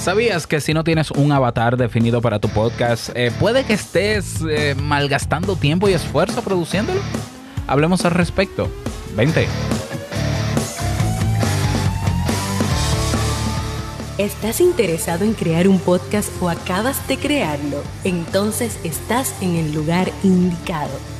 ¿Sabías que si no tienes un avatar definido para tu podcast, eh, puede que estés eh, malgastando tiempo y esfuerzo produciéndolo? Hablemos al respecto. Vente. ¿Estás interesado en crear un podcast o acabas de crearlo? Entonces estás en el lugar indicado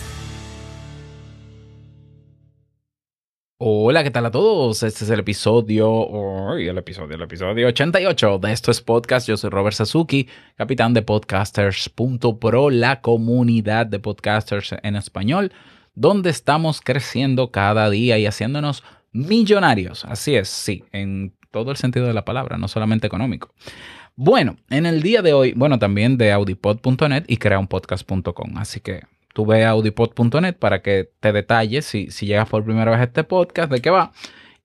Hola, ¿qué tal a todos? Este es el episodio, el episodio, el episodio 88 de Esto es Podcast. Yo soy Robert Sasuki, capitán de podcasters.pro, la comunidad de podcasters en español, donde estamos creciendo cada día y haciéndonos millonarios. Así es, sí, en todo el sentido de la palabra, no solamente económico. Bueno, en el día de hoy, bueno, también de audipod.net y creaunpodcast.com. Así que tú ve audipod.net para que te detalles si, si llegas por primera vez a este podcast, de qué va.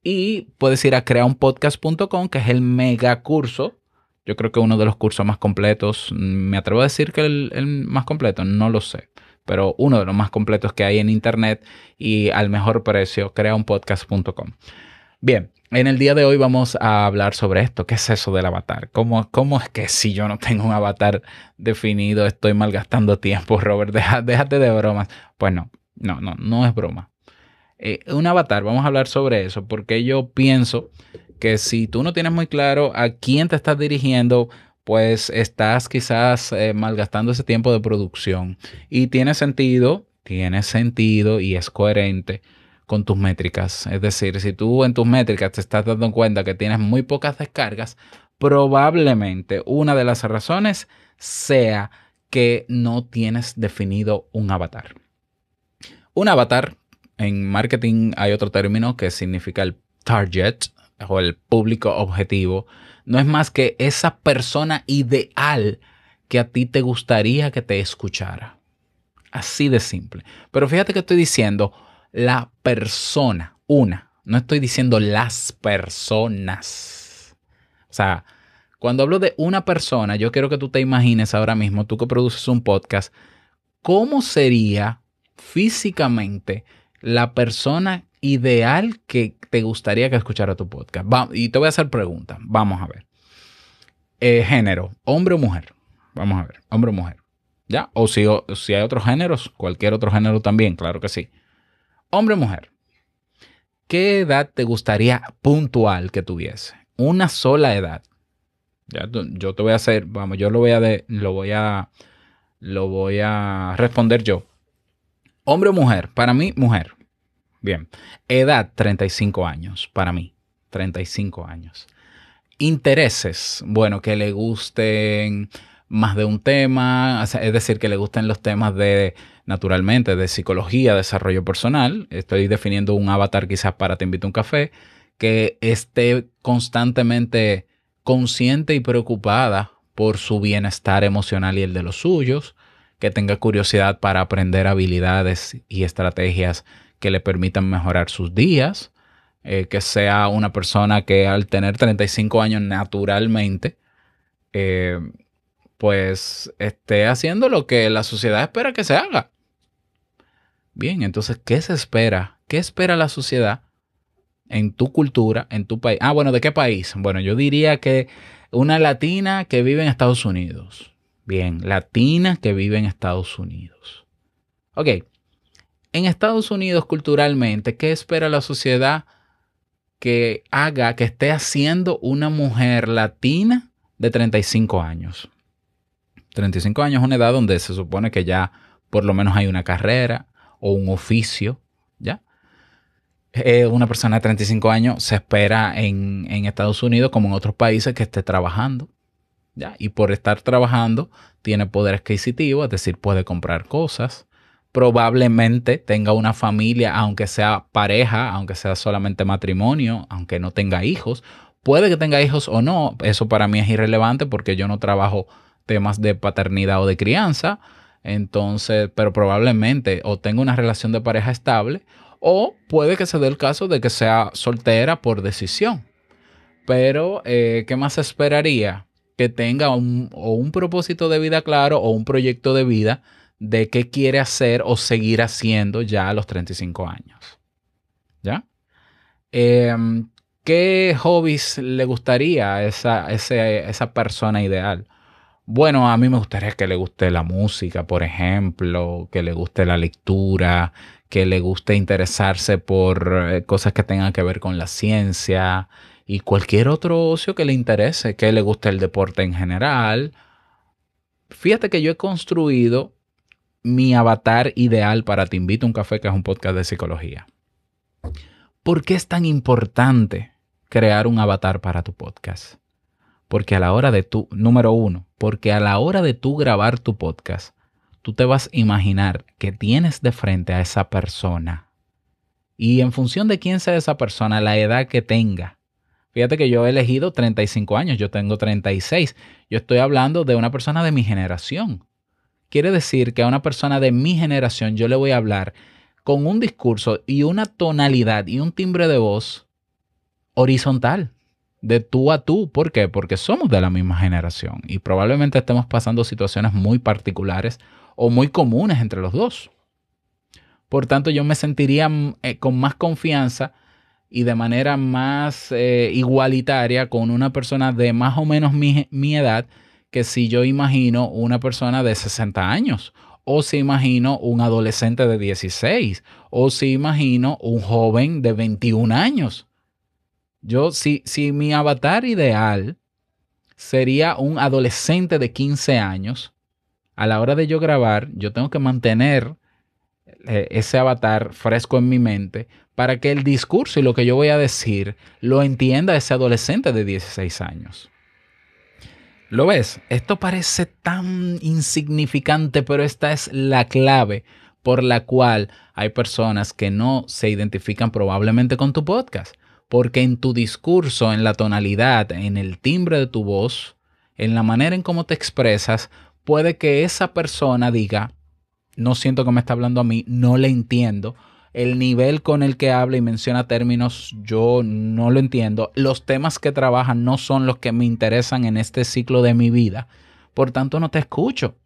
Y puedes ir a creaunpodcast.com, que es el mega curso. Yo creo que uno de los cursos más completos, me atrevo a decir que el, el más completo, no lo sé, pero uno de los más completos que hay en Internet y al mejor precio, creaunpodcast.com. Bien, en el día de hoy vamos a hablar sobre esto. ¿Qué es eso del avatar? ¿Cómo, cómo es que si yo no tengo un avatar definido estoy malgastando tiempo, Robert? déjate de bromas. Pues no, no, no, no es broma. Eh, un avatar, vamos a hablar sobre eso, porque yo pienso que si tú no tienes muy claro a quién te estás dirigiendo, pues estás quizás eh, malgastando ese tiempo de producción. Y tiene sentido, tiene sentido y es coherente con tus métricas. Es decir, si tú en tus métricas te estás dando cuenta que tienes muy pocas descargas, probablemente una de las razones sea que no tienes definido un avatar. Un avatar, en marketing hay otro término que significa el target o el público objetivo. No es más que esa persona ideal que a ti te gustaría que te escuchara. Así de simple. Pero fíjate que estoy diciendo la persona, una. No estoy diciendo las personas. O sea, cuando hablo de una persona, yo quiero que tú te imagines ahora mismo, tú que produces un podcast, ¿cómo sería físicamente la persona ideal que te gustaría que escuchara tu podcast? y te voy a hacer preguntas. Vamos a ver. Eh, género, hombre o mujer. Vamos a ver, hombre o mujer. ¿Ya? O si, o si hay otros géneros, cualquier otro género también, claro que sí. Hombre o mujer, ¿qué edad te gustaría puntual que tuviese? Una sola edad. Yo te voy a hacer, vamos, yo lo voy a, de, lo voy a, lo voy a responder yo. Hombre o mujer, para mí, mujer. Bien. Edad, 35 años, para mí. 35 años. Intereses, bueno, que le gusten más de un tema, es decir, que le gusten los temas de, naturalmente, de psicología, desarrollo personal. Estoy definiendo un avatar quizás para Te invito a un café, que esté constantemente consciente y preocupada por su bienestar emocional y el de los suyos, que tenga curiosidad para aprender habilidades y estrategias que le permitan mejorar sus días, eh, que sea una persona que al tener 35 años naturalmente, eh, pues esté haciendo lo que la sociedad espera que se haga. Bien, entonces, ¿qué se espera? ¿Qué espera la sociedad en tu cultura, en tu país? Ah, bueno, ¿de qué país? Bueno, yo diría que una latina que vive en Estados Unidos. Bien, latina que vive en Estados Unidos. Ok, en Estados Unidos culturalmente, ¿qué espera la sociedad que haga, que esté haciendo una mujer latina de 35 años? 35 años es una edad donde se supone que ya por lo menos hay una carrera o un oficio, ¿ya? Eh, una persona de 35 años se espera en, en, Estados Unidos como en otros países que esté trabajando, ¿ya? Y por estar trabajando tiene poder adquisitivo, es decir, puede comprar cosas. Probablemente tenga una familia, aunque sea pareja, aunque sea solamente matrimonio, aunque no tenga hijos. Puede que tenga hijos o no, eso para mí es irrelevante porque yo no trabajo temas de paternidad o de crianza. Entonces, pero probablemente o tenga una relación de pareja estable o puede que se dé el caso de que sea soltera por decisión. Pero, eh, ¿qué más esperaría? Que tenga un, o un propósito de vida claro o un proyecto de vida de qué quiere hacer o seguir haciendo ya a los 35 años. ¿Ya? Em, ¿Qué hobbies le gustaría a esa, esa persona ideal? Bueno, a mí me gustaría que le guste la música, por ejemplo, que le guste la lectura, que le guste interesarse por eh, cosas que tengan que ver con la ciencia y cualquier otro ocio que le interese, que le guste el deporte en general. Fíjate que yo he construido mi avatar ideal para Te invito a un café, que es un podcast de psicología. ¿Por qué es tan importante crear un avatar para tu podcast? Porque a la hora de tu, número uno, porque a la hora de tú grabar tu podcast, tú te vas a imaginar que tienes de frente a esa persona. Y en función de quién sea esa persona, la edad que tenga. Fíjate que yo he elegido 35 años, yo tengo 36. Yo estoy hablando de una persona de mi generación. Quiere decir que a una persona de mi generación yo le voy a hablar con un discurso y una tonalidad y un timbre de voz horizontal, de tú a tú. ¿Por qué? Porque somos de la misma generación y probablemente estemos pasando situaciones muy particulares o muy comunes entre los dos. Por tanto, yo me sentiría mm, eh, con más confianza y de manera más eh, igualitaria con una persona de más o menos mi, mi edad que si yo imagino una persona de 60 años, o si imagino un adolescente de 16, o si imagino un joven de 21 años. Yo, si, si mi avatar ideal sería un adolescente de 15 años, a la hora de yo grabar, yo tengo que mantener eh, ese avatar fresco en mi mente para que el discurso y lo que yo voy a decir lo entienda ese adolescente de 16 años. ¿Lo ves? Esto parece tan insignificante, pero esta es la clave por la cual hay personas que no se identifican probablemente con tu podcast. Porque en tu discurso, en la tonalidad, en el timbre de tu voz, en la manera en cómo te expresas, puede que esa persona diga, no siento que me está hablando a mí, no le entiendo, el nivel con el que habla y menciona términos yo no lo entiendo. Los temas que trabajan no son los que me interesan en este ciclo de mi vida. Por tanto, no te escucho.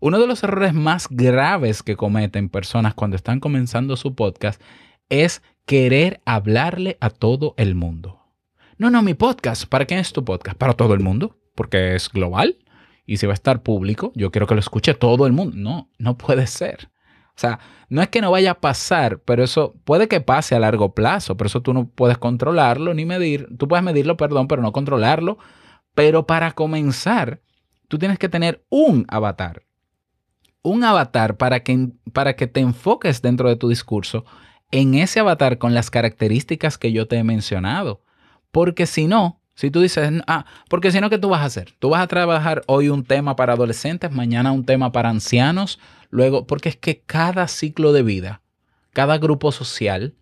Uno de los errores más graves que cometen personas cuando están comenzando su podcast es querer hablarle a todo el mundo. No, no, mi podcast. ¿Para qué es tu podcast? Para todo el mundo, porque es global. Y si va a estar público, yo quiero que lo escuche todo el mundo. No, no puede ser. O sea, no es que no vaya a pasar, pero eso puede que pase a largo plazo, pero eso tú no puedes controlarlo ni medir. Tú puedes medirlo, perdón, pero no controlarlo. Pero para comenzar, tú tienes que tener un avatar. Un avatar para que, para que te enfoques dentro de tu discurso en ese avatar con las características que yo te he mencionado. Porque si no, si tú dices, ah, porque si no, ¿qué tú vas a hacer? Tú vas a trabajar hoy un tema para adolescentes, mañana un tema para ancianos, luego, porque es que cada ciclo de vida, cada grupo social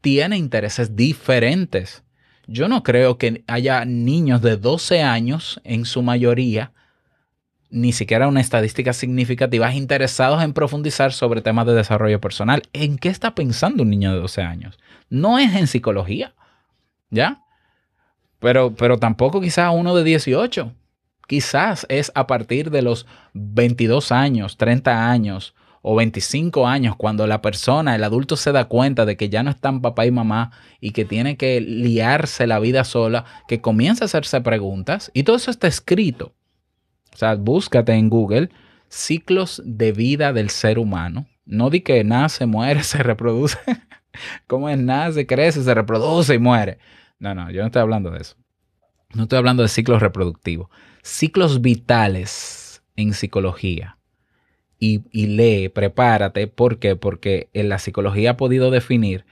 tiene intereses diferentes. Yo no creo que haya niños de 12 años, en su mayoría, ni siquiera una estadística significativa, interesados en profundizar sobre temas de desarrollo personal. ¿En qué está pensando un niño de 12 años? No es en psicología, ¿ya? Pero, pero tampoco quizás uno de 18. Quizás es a partir de los 22 años, 30 años o 25 años cuando la persona, el adulto se da cuenta de que ya no están papá y mamá y que tiene que liarse la vida sola, que comienza a hacerse preguntas y todo eso está escrito. O sea, búscate en Google ciclos de vida del ser humano. No di que nace, muere, se reproduce. ¿Cómo es? Nace, crece, se reproduce y muere. No, no, yo no estoy hablando de eso. No estoy hablando de ciclos reproductivos. Ciclos vitales en psicología. Y, lee, prepárate. ¿Por qué? Porque en la psicología ha podido definir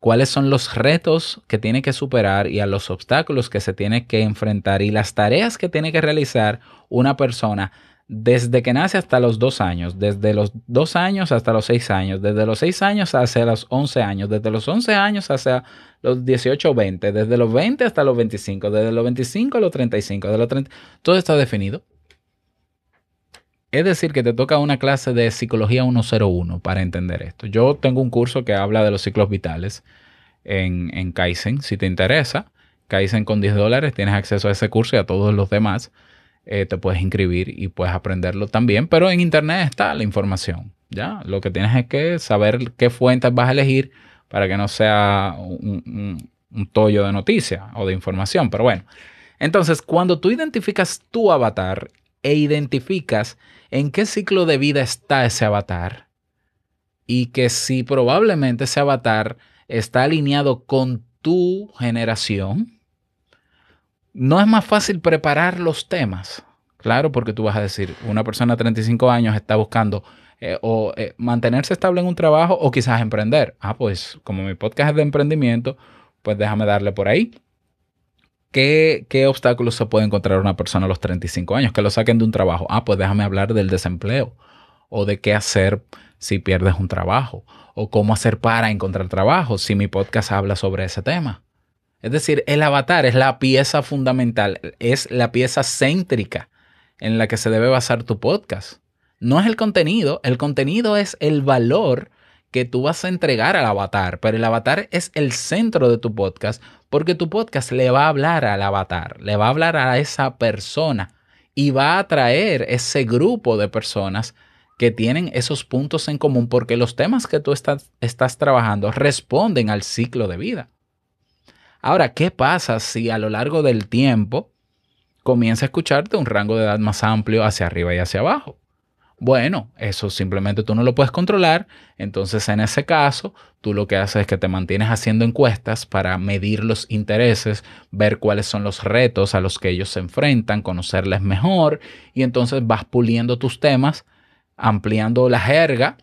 cuáles son los retos que tiene que superar y a los obstáculos que se tiene que enfrentar y las tareas que tiene que realizar una persona desde que nace hasta los dos años, desde los dos años hasta los seis años, desde los seis años hasta los once años, desde los once años hasta los 18 o 20, desde los 20 hasta los 25, desde los 25 a los 35, de los 30, todo está definido. Es decir, que te toca una clase de psicología 101 para entender esto. Yo tengo un curso que habla de los ciclos vitales en, en Kaizen. Si te interesa, Kaizen con 10 dólares, tienes acceso a ese curso y a todos los demás. Eh, te puedes inscribir y puedes aprenderlo también, pero en internet está la información. ¿ya? Lo que tienes es que saber qué fuentes vas a elegir para que no sea un, un tollo de noticias o de información. Pero bueno, entonces cuando tú identificas tu avatar e identificas en qué ciclo de vida está ese avatar y que si probablemente ese avatar está alineado con tu generación, no es más fácil preparar los temas. Claro, porque tú vas a decir, una persona de 35 años está buscando eh, o eh, mantenerse estable en un trabajo o quizás emprender. Ah, pues como mi podcast es de emprendimiento, pues déjame darle por ahí. ¿Qué, ¿Qué, obstáculos se puede encontrar una persona a los 35 años? Que lo saquen de un trabajo. Ah, pues déjame hablar del desempleo o de qué hacer si pierdes un trabajo o cómo hacer para encontrar trabajo si mi podcast habla sobre ese tema. Es decir, el avatar es la pieza fundamental, es la pieza céntrica en la que se debe basar tu podcast. No es el contenido, el contenido es el valor que tú vas a entregar al avatar, pero el avatar es el centro de tu podcast porque tu podcast le va a hablar al avatar, le va a hablar a esa persona y va a atraer ese grupo de personas que tienen esos puntos en común porque los temas que tú estás, trabajando responden al ciclo de vida. Ahora, ¿qué pasa si a lo largo del tiempo comienza a escucharte un rango de edad más amplio hacia arriba y hacia abajo? Bueno, eso simplemente tú no lo puedes controlar. Entonces, en ese caso, tú lo que haces es que te mantienes haciendo encuestas para medir los intereses, ver cuáles son los retos a los que ellos se enfrentan, conocerles mejor y entonces vas puliendo tus temas, ampliando la jerga,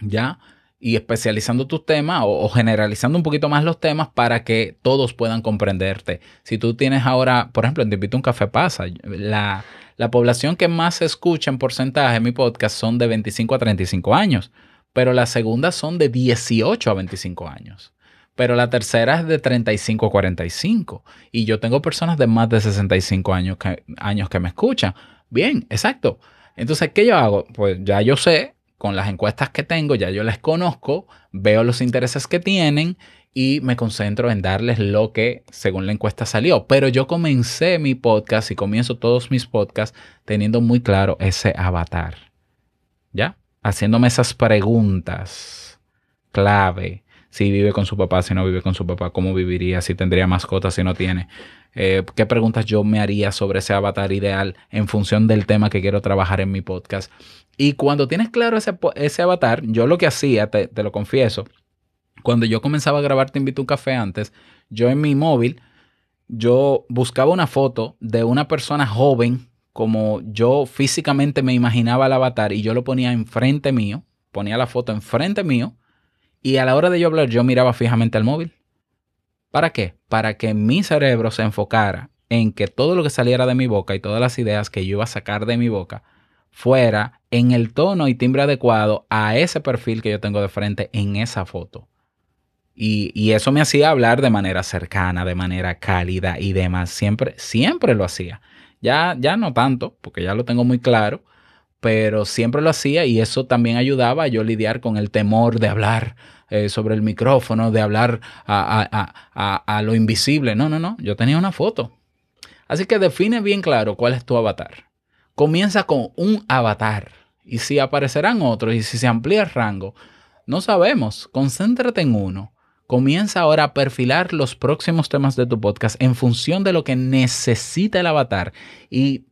¿ya? Y especializando tus temas o, generalizando un poquito más los temas para que todos puedan comprenderte. Si tú tienes ahora, por ejemplo, en Te invito un café pasa, la la población que más se escucha en porcentaje en mi podcast son de 25 a 35 años, pero la segunda son de 18 a 25 años. Pero la tercera es de 35 a 45. Y yo tengo personas de más de 65 años que, años que me escuchan. Bien, exacto. Entonces, ¿qué yo hago? Pues ya yo sé, con las encuestas que tengo, ya yo les conozco, veo los intereses que tienen y me concentro en darles lo que según la encuesta salió. Pero yo comencé mi podcast y comienzo todos mis podcasts teniendo muy claro ese avatar. ¿Ya? Haciéndome esas preguntas clave. Si vive con su papá, si no vive con su papá, cómo viviría, si tendría mascotas, si no tiene. Eh, ¿Qué preguntas yo me haría sobre ese avatar ideal en función del tema que quiero trabajar en mi podcast? Y cuando tienes claro ese, ese avatar, yo lo que hacía, te, te lo confieso, cuando yo comenzaba a grabar Te invito a un café antes, yo en mi móvil, yo buscaba una foto de una persona joven, como yo físicamente me imaginaba el avatar, y yo lo ponía enfrente mío, ponía la foto enfrente mío, y a la hora de yo hablar, yo miraba fijamente al móvil. ¿Para qué? Para que mi cerebro se enfocara en que todo lo que saliera de mi boca y todas las ideas que yo iba a sacar de mi boca fuera en el tono y timbre adecuado a ese perfil que yo tengo de frente en esa foto. Y, eso me hacía hablar de manera cercana, de manera cálida y demás. Siempre, siempre lo hacía. Ya, ya no tanto, porque ya lo tengo muy claro, pero siempre lo hacía y eso también ayudaba a yo lidiar con el temor de hablar eh, sobre el micrófono, de hablar a, lo invisible. No, no, no, yo tenía una foto. Así que define bien claro cuál es tu avatar. Comienza con un avatar y si aparecerán otros y si se amplía el rango, no sabemos. Concéntrate en uno Comienza ahora a perfilar los próximos temas de tu podcast en función de lo que necesita el avatar. Y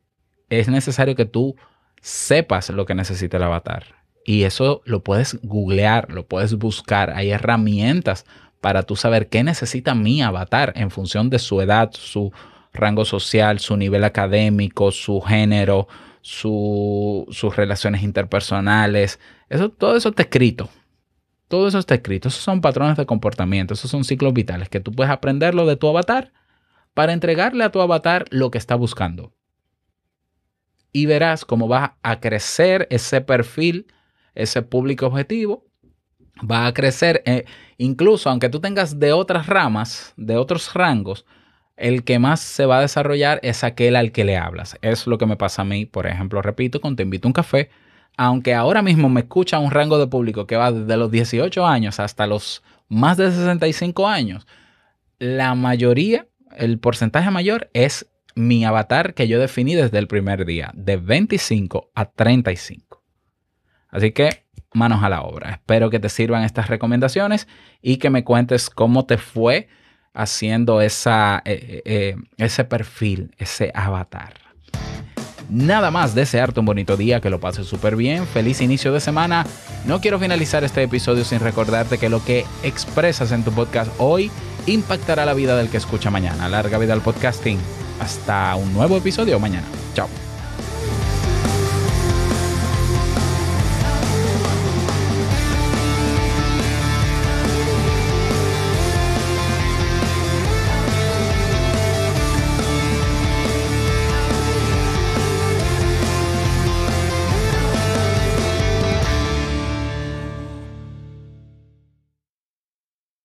es necesario que tú sepas lo que necesita el avatar. Y eso lo puedes googlear, lo puedes buscar. Hay herramientas para tú saber qué necesita mi avatar en función de su edad, su rango social, su nivel académico, su género, sus relaciones interpersonales. Eso, todo eso está escrito. Todo eso está escrito. Esos son patrones de comportamiento. Esos son ciclos vitales que tú puedes aprenderlo de tu avatar para entregarle a tu avatar lo que está buscando. Y verás cómo va a crecer ese perfil, ese público objetivo. Va a crecer, eh, incluso aunque tú tengas de otras ramas, de otros rangos, el que más se va a desarrollar es aquel al que le hablas. Es lo que me pasa a mí, por ejemplo, repito, cuando te invito a un café, aunque ahora mismo me escucha un rango de público que va desde los 18 años hasta los más de 65 años, la mayoría, el porcentaje mayor es mi avatar que yo definí desde el primer día, de 25 a 35. Así que manos a la obra. Espero que te sirvan estas recomendaciones y que me cuentes cómo te fue haciendo esa, eh, eh, eh, ese perfil, ese avatar. Nada más desearte un bonito día, que lo pases súper bien, feliz inicio de semana. No quiero finalizar este episodio sin recordarte que lo que expresas en tu podcast hoy impactará la vida del que escucha mañana. Larga vida al podcasting. Hasta un nuevo episodio mañana. Chao.